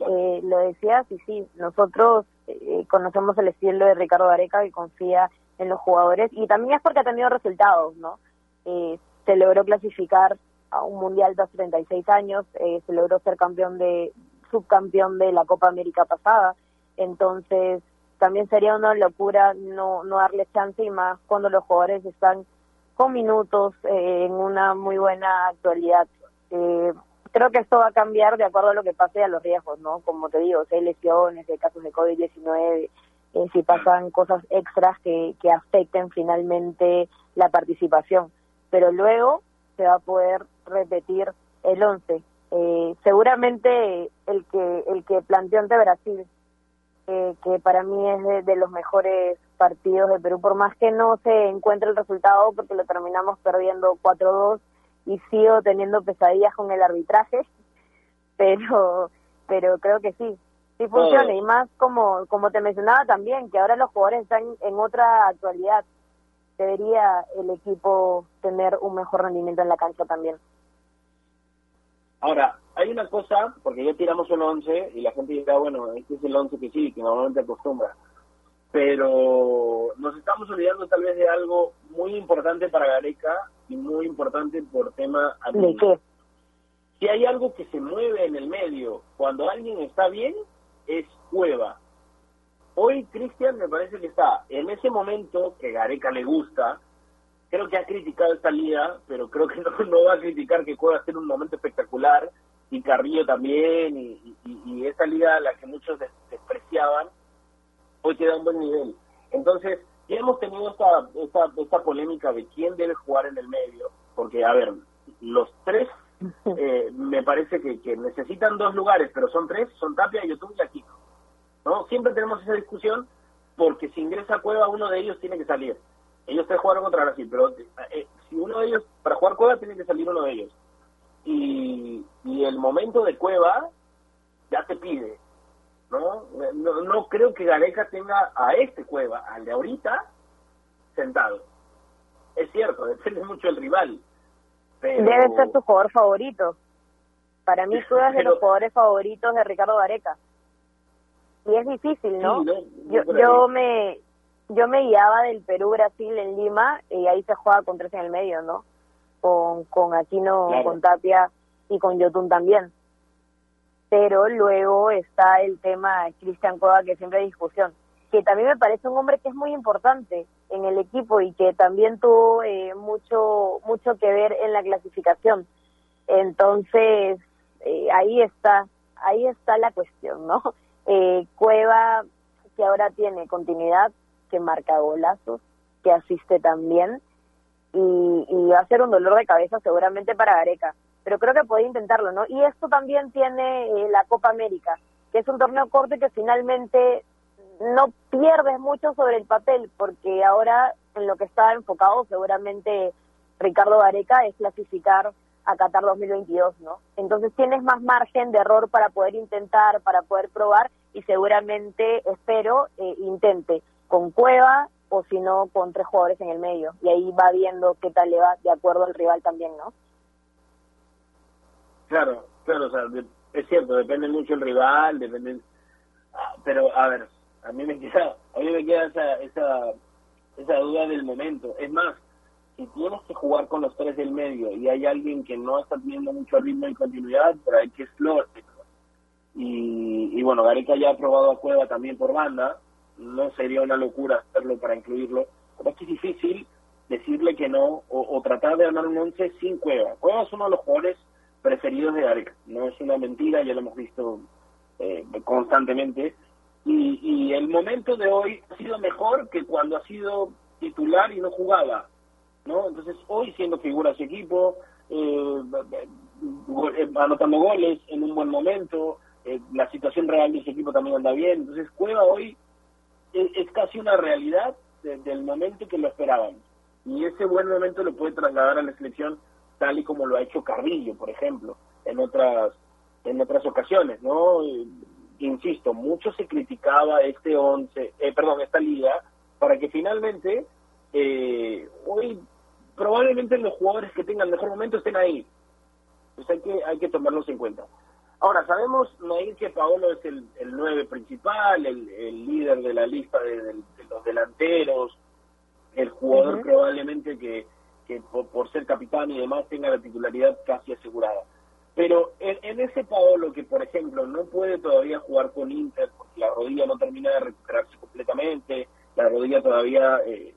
Eh, lo decías, y sí, nosotros eh, conocemos el estilo de Ricardo Gareca que confía en los jugadores, y también es porque ha tenido resultados, ¿no? Eh, se logró clasificar a un mundial de 36 años, eh, se logró ser campeón de subcampeón de la Copa América pasada, entonces también sería una locura no no darle chance y más cuando los jugadores están con minutos eh, en una muy buena actualidad. Eh, creo que esto va a cambiar de acuerdo a lo que pase a los riesgos, ¿no? Como te digo, si hay lesiones, si hay casos de COVID-19, eh, si pasan cosas extras que, afecten finalmente la participación pero luego se va a poder repetir el 11. Eh, seguramente el que el que planteó ante Brasil, eh, que para mí es de, los mejores partidos de Perú, por más que no se encuentre el resultado porque lo terminamos perdiendo 4-2 y sigo teniendo pesadillas con el arbitraje, [laughs] pero pero creo que sí, sí funciona y más como como te mencionaba también, que ahora los jugadores están en otra actualidad debería el equipo tener un mejor rendimiento en la cancha también. Ahora, hay una cosa, porque ya tiramos un 11 y la gente dirá, bueno, este es el 11 que sí, que normalmente acostumbra. Pero nos estamos olvidando tal vez de algo muy importante para Gareca y muy importante por tema ¿De qué? Si hay algo que se mueve en el medio cuando alguien está bien, es Cueva. Hoy Cristian me parece que está en ese momento que Gareca le gusta, creo que ha criticado esta liga, pero creo que [laughs] no, va a criticar que pueda ser un momento espectacular, y Carrillo también, y, y, esa liga a la que muchos despreciaban, hoy queda un buen nivel. Entonces, ya hemos tenido esta, esta, esta polémica de quién debe jugar en el medio, porque, a ver, los tres [laughs] eh, me parece que, que necesitan dos lugares, pero son tres, son Tapia, Yotun y Aquino. ¿no? Siempre tenemos esa discusión porque si ingresa a Cueva uno de ellos tiene que salir. Ellos tres jugaron contra Brasil, pero eh, si uno de ellos, para jugar Cueva tiene que salir uno de ellos. Y, y el momento de Cueva ya te pide, ¿no? ¿no? No creo que Gareca tenga a este Cueva, al de ahorita, sentado. Es cierto, [laughs] depende mucho del rival. Debe ser tu jugador favorito. Para mí, Cueva es de los jugadores favoritos de Ricardo Gareca y es difícil, ¿no? yo, yo me yo me guiaba del Perú-Brasil en Lima y ahí se juega con tres en el medio, ¿no? Con, con Aquino, con Tapia y con Yotun también. Pero luego está el tema de Cristian Cueva, que siempre hay discusión, que también me parece un hombre que es muy importante en el equipo y que también tuvo eh, mucho, mucho que ver en la clasificación. Entonces, eh, ahí está, ahí está la cuestión, ¿no? [laughs] Eh, Cueva, que ahora tiene continuidad, que marca golazos, que asiste también, y, va a ser un dolor de cabeza seguramente para Gareca. Pero creo que puede intentarlo, ¿no? Y esto también tiene eh, la Copa América, que es un torneo corto y que finalmente no pierdes mucho sobre el papel, porque ahora en lo que está enfocado seguramente Ricardo Gareca es clasificar a Qatar 2022, ¿no? Entonces tienes más margen de error para poder intentar, para poder probar y seguramente, espero, eh, intente con Cueva o si no con tres jugadores en el medio y ahí va viendo qué tal le va de acuerdo al rival también, ¿no? Claro, claro, o sea, es cierto, depende mucho el rival, depende, ah, pero a ver, a mí me queda, a mí me queda esa, esa, esa duda del momento. Es más, si tienes que jugar con los tres del medio y hay alguien que no está teniendo mucho ritmo y continuidad, por ahí que es Flor. Y, y bueno, Gareca ya ha probado a Cueva también por banda, no sería una locura hacerlo para incluirlo, pero es que es difícil decirle que no o, tratar de ganar un once sin Cueva. Cueva es uno de los jugadores preferidos de Areca. No es una mentira, ya lo hemos visto eh, constantemente. Y, y el momento de hoy ha sido mejor que cuando ha sido titular y no jugaba. ¿no? Entonces, hoy siendo figura de su equipo, eh, eh, anotando goles en un buen momento, eh, la situación real de ese equipo también anda bien. Entonces, Cueva hoy es, casi una realidad desde el momento que lo esperábamos. Y ese buen momento lo puede trasladar a la selección tal y como lo ha hecho Carrillo, por ejemplo, en otras en otras ocasiones, ¿no? Insisto, mucho se criticaba este 11, eh, perdón, esta liga, para que finalmente eh, hoy probablemente los jugadores que tengan mejor momento estén ahí. Pues hay que, hay que tomarlos en cuenta. Ahora, sabemos, Nair, que Paolo es el, el nueve principal, el, el, líder de la lista de, los delanteros, el jugador probablemente que, que por, ser capitán y demás tenga la titularidad casi asegurada. Pero en, ese Paolo que, por ejemplo, no puede todavía jugar con Inter porque la rodilla no termina de recuperarse completamente, la rodilla todavía eh,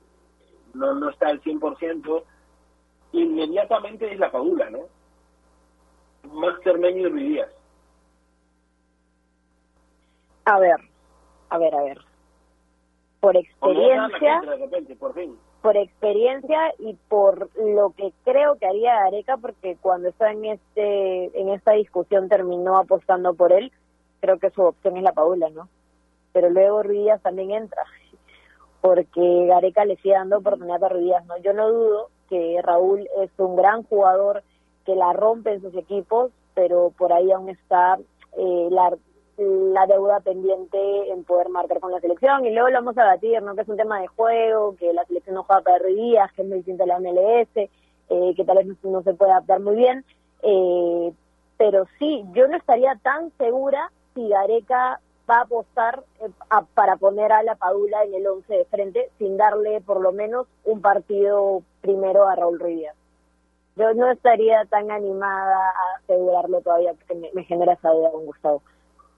no, no está al 100%, inmediatamente es la Padula, ¿no? Más Cermeño y Ruidías. A ver, a ver, a ver. Por experiencia, por, experiencia y por lo que creo que haría Areca, porque cuando está en este, en esta discusión terminó apostando por él, creo que su opción es la Paula, ¿no? Pero luego Ruidías también entra [laughs] porque Gareca le sigue dando oportunidad a Ruidías, ¿no? Yo no dudo que Raúl es un gran jugador que la rompe en sus equipos, pero por ahí aún está eh, la, la deuda pendiente en poder marcar con la selección y luego lo vamos a batir, ¿no? Que es un tema de juego, que la selección no juega para Ruidías, que es muy distinta a la MLS, eh, que tal vez no, se puede adaptar muy bien, eh, pero sí, yo no estaría tan segura si Gareca va a apostar eh, para poner a la Padula en el 11 de frente sin darle por lo menos un partido primero a Raúl Ruiz. Yo no estaría tan animada a asegurarlo todavía porque me, genera esa duda con Gustavo.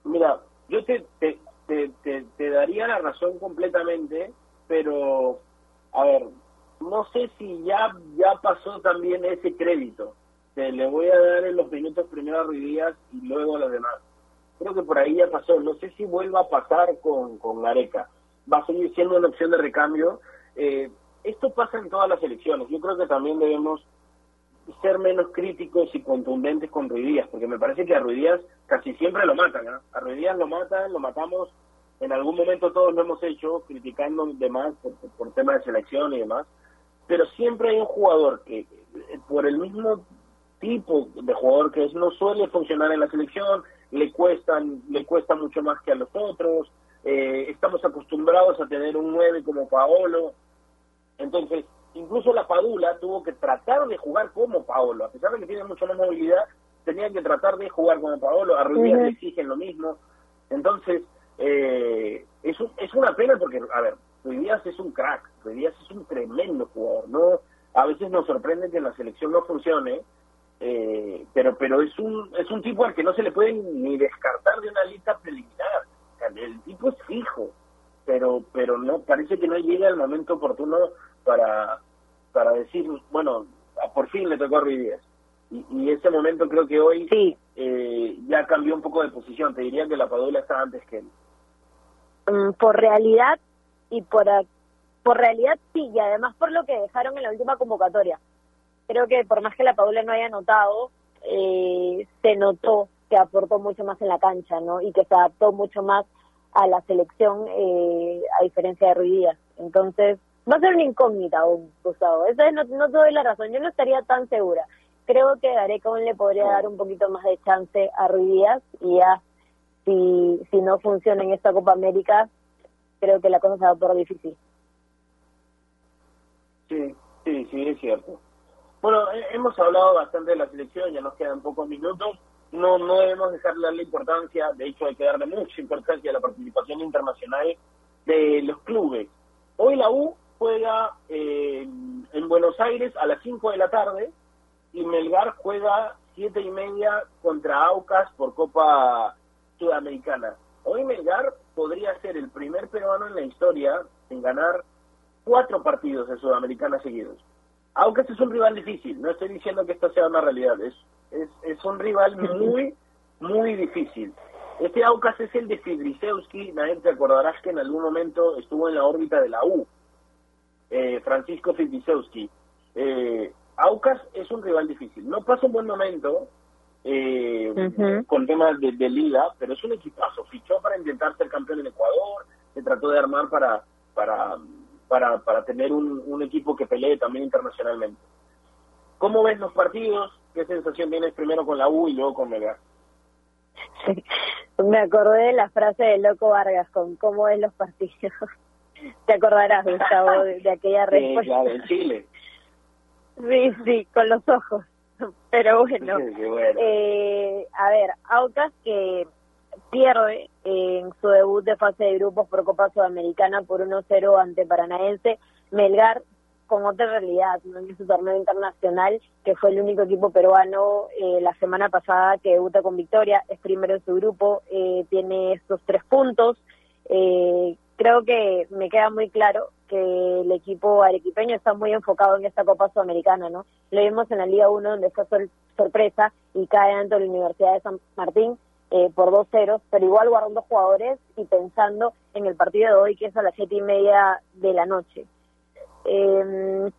Mira, yo te, te, te, te, daría la razón completamente, pero a ver, no sé si ya, ya pasó también ese crédito. Te le voy a dar en los minutos primero a Ruiz y luego a los demás creo que por ahí ya pasó. No sé si vuelva a pasar con, con Areca. Va a seguir siendo una opción de recambio. Eh, esto pasa en todas las elecciones. Yo creo que también debemos ser menos críticos y contundentes con Ruidías, porque me parece que a Ruidías casi siempre lo matan. ¿eh? A Ruidías lo matan, lo matamos. En algún momento todos lo hemos hecho, criticando demás por, por tema de selección y demás. Pero siempre hay un jugador que, por el mismo tipo de jugador que es, no suele funcionar en la selección, le cuestan, le cuesta mucho más que a los otros, eh, estamos acostumbrados a tener un 9 como Paolo, entonces incluso la Padula tuvo que tratar de jugar como Paolo, a pesar de que tiene mucha más movilidad, tenía que tratar de jugar como Paolo, a Ruiz le exigen lo mismo, entonces eh, es, es una pena porque, a ver, Ruiz es un crack, Ruiz es un tremendo jugador, ¿no? A veces nos sorprende que la selección no funcione, eh, pero pero es un es un tipo al que no se le puede ni descartar de una lista preliminar. El tipo es fijo pero pero no parece que no llega el momento oportuno para para decir bueno por fin le tocó a Ruiz y, ese momento creo que hoy eh, ya cambió un poco de posición. Te diría que la Padula está antes que él. Mm, por realidad y por por realidad sí y además por lo que dejaron en la última convocatoria. Creo que por más que la Paula no haya notado, eh, se notó que aportó mucho más en la cancha, ¿no? Y que se adaptó mucho más a la selección, eh, a diferencia de Ruidías. Entonces, va a ser una incógnita Gustavo. Eso no, no te doy la razón, yo no estaría tan segura. Creo que Gareca aún le podría dar un poquito más de chance a Ruidías y ya, si, si no funciona en esta Copa América, creo que la cosa se va a poner difícil. Sí, sí, sí, es cierto. Bueno, hemos hablado bastante de la selección, ya nos quedan pocos minutos. No, no debemos dejarle darle importancia, de hecho hay que darle mucha importancia a la participación internacional de los clubes. Hoy la U juega eh, en Buenos Aires a las 5 de la tarde y Melgar juega siete y media contra Aucas por Copa Sudamericana. Hoy Melgar podría ser el primer peruano en la historia en ganar cuatro partidos de Sudamericana seguidos. Este es un rival difícil, no estoy diciendo que esto sea una realidad, es Es, es un rival muy, muy difícil. Este Aucas es el de Fibrisewski, nadie te acordarás que en algún momento estuvo en la órbita de la U, eh, Francisco Fibrisewski. Eh, Aucas es un rival difícil. No pasa un buen momento eh, con temas de, de, liga, pero es un equipazo. Fichó para intentar ser campeón en Ecuador, se trató de armar para para para, para tener un, un equipo que pelee también internacionalmente. ¿Cómo ves los partidos? ¿Qué sensación tienes primero con la U y luego con Melgar? Me acordé de la frase de Loco Vargas con cómo ves los partidos. Te acordarás, Gustavo, de, de aquella [laughs] respuesta. Sí, claro, en Chile. Sí, sí, con los ojos. [laughs] Pero bueno, [laughs] Sí, bueno. Eh, a ver, Aucas que pierde en su debut de fase de grupos por Copa Sudamericana por 1-0 ante Paranaense. Melgar con otra realidad ¿no? en su torneo internacional, que fue el único equipo peruano eh, la semana pasada que debuta con victoria, es primero en su grupo, eh, tiene estos tres puntos. Eh, creo que me queda muy claro que el equipo arequipeño está muy enfocado en esta Copa Sudamericana, ¿no? Lo vimos en la Liga 1 donde fue sor sorpresa y cae ante la Universidad de San Martín eh, por dos ceros, pero igual guardando jugadores y pensando en el partido de hoy que es a las siete y media de la noche. Eh,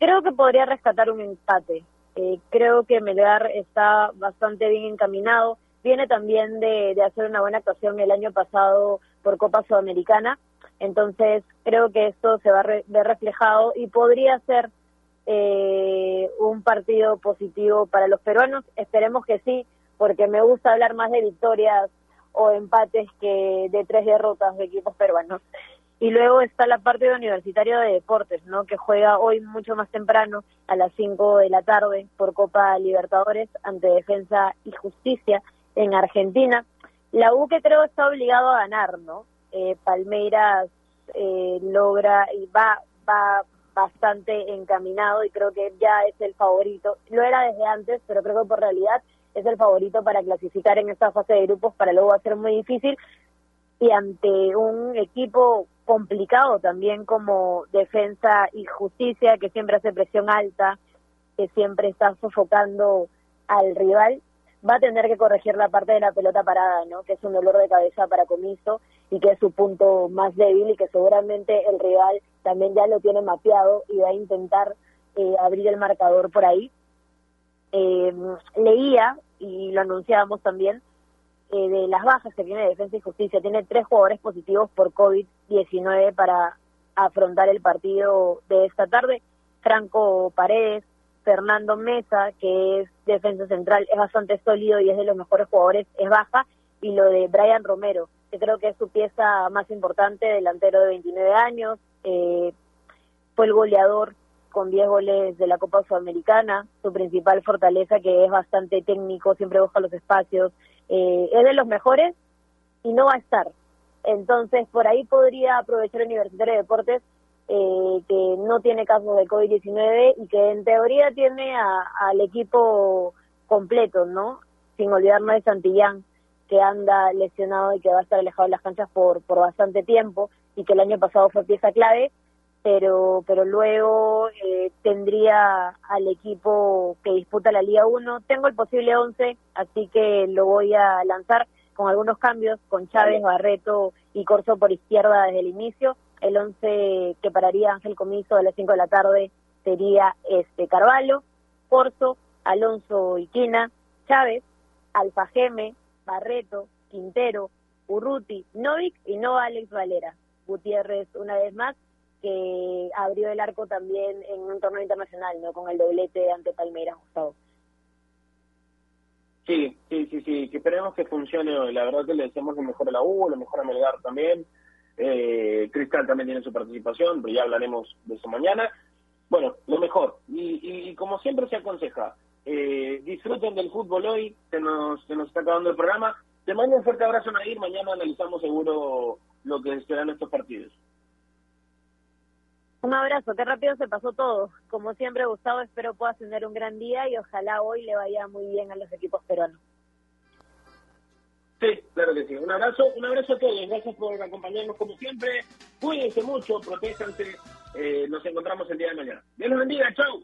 creo que podría rescatar un empate. Eh, creo que Melgar está bastante bien encaminado. Viene también de, de hacer una buena actuación el año pasado por Copa Sudamericana. Entonces, creo que esto se va a re ver reflejado y podría ser eh, un partido positivo para los peruanos. Esperemos que sí, porque me gusta hablar más de victorias o empates que de tres derrotas de equipos peruanos. Y luego está la parte de Universitario de Deportes, ¿no? Que juega hoy mucho más temprano, a las 5 de la tarde, por Copa Libertadores, ante Defensa y Justicia en Argentina. La U que creo está obligado a ganar, ¿no? Eh, Palmeiras eh, logra y va, va bastante encaminado y creo que ya es el favorito. Lo era desde antes, pero creo que por realidad es el favorito para clasificar en esta fase de grupos, para luego va a ser muy difícil. Y ante un equipo complicado también como defensa y justicia, que siempre hace presión alta, que siempre está sofocando al rival, va a tener que corregir la parte de la pelota parada, ¿no? Que es un dolor de cabeza para Comiso y que es su punto más débil y que seguramente el rival también ya lo tiene mapeado y va a intentar eh, abrir el marcador por ahí. Eh, leía, y lo anunciábamos también, eh, de las bajas que tiene Defensa y Justicia. Tiene tres jugadores positivos por COVID-19 para afrontar el partido de esta tarde. Franco Paredes, Fernando Mesa, que es defensa central, es bastante sólido y es de los mejores jugadores, es baja. Y lo de Brian Romero, que creo que es su pieza más importante, delantero de 29 años, eh, fue el goleador con 10 goles de la Copa Sudamericana, su principal fortaleza que es bastante técnico, siempre busca los espacios, eh, es de los mejores y no va a estar. Entonces, por ahí podría aprovechar Universitario de Deportes, eh, que no tiene casos de COVID-19 y que en teoría tiene a, al equipo completo, ¿no? Sin olvidarnos de Santillán, que anda lesionado y que va a estar alejado de las canchas por, por bastante tiempo y que el año pasado fue pieza clave, pero pero luego eh, tendría al equipo que disputa la Liga 1. Tengo el posible 11, así que lo voy a lanzar con algunos cambios, con Chávez, Barreto y Corso por izquierda desde el inicio. El 11 que pararía Ángel Comiso a las 5 de la tarde sería este Carvalho, Corso, Alonso Iquina, Chávez, Alfajeme, Barreto, Quintero, Urruti, Novik y no Alex Valera. Gutiérrez una vez más que abrió el arco también en un torneo internacional, ¿no? Con el doblete ante Palmeiras, Gustavo. Sí, sí, sí, sí, esperemos que funcione hoy. La verdad que le deseamos lo mejor a la U, lo mejor a Melgar también. Eh, Cristal también tiene su participación, pero ya hablaremos de eso mañana. Bueno, lo mejor. Y, y, como siempre se aconseja, eh, disfruten del fútbol hoy, se nos, se nos está acabando el programa. Te mando un fuerte abrazo, Nadir. Mañana analizamos seguro lo que serán estos partidos. Un abrazo, qué rápido se pasó todo. Como siempre, Gustavo, espero puedas tener un gran día y ojalá hoy le vaya muy bien a los equipos peruanos. Sí, claro que sí. Un abrazo, un abrazo a todos. Gracias por acompañarnos como siempre. Cuídense mucho, protéjanse. Eh, nos encontramos el día de mañana. Dios los bendiga. Chau.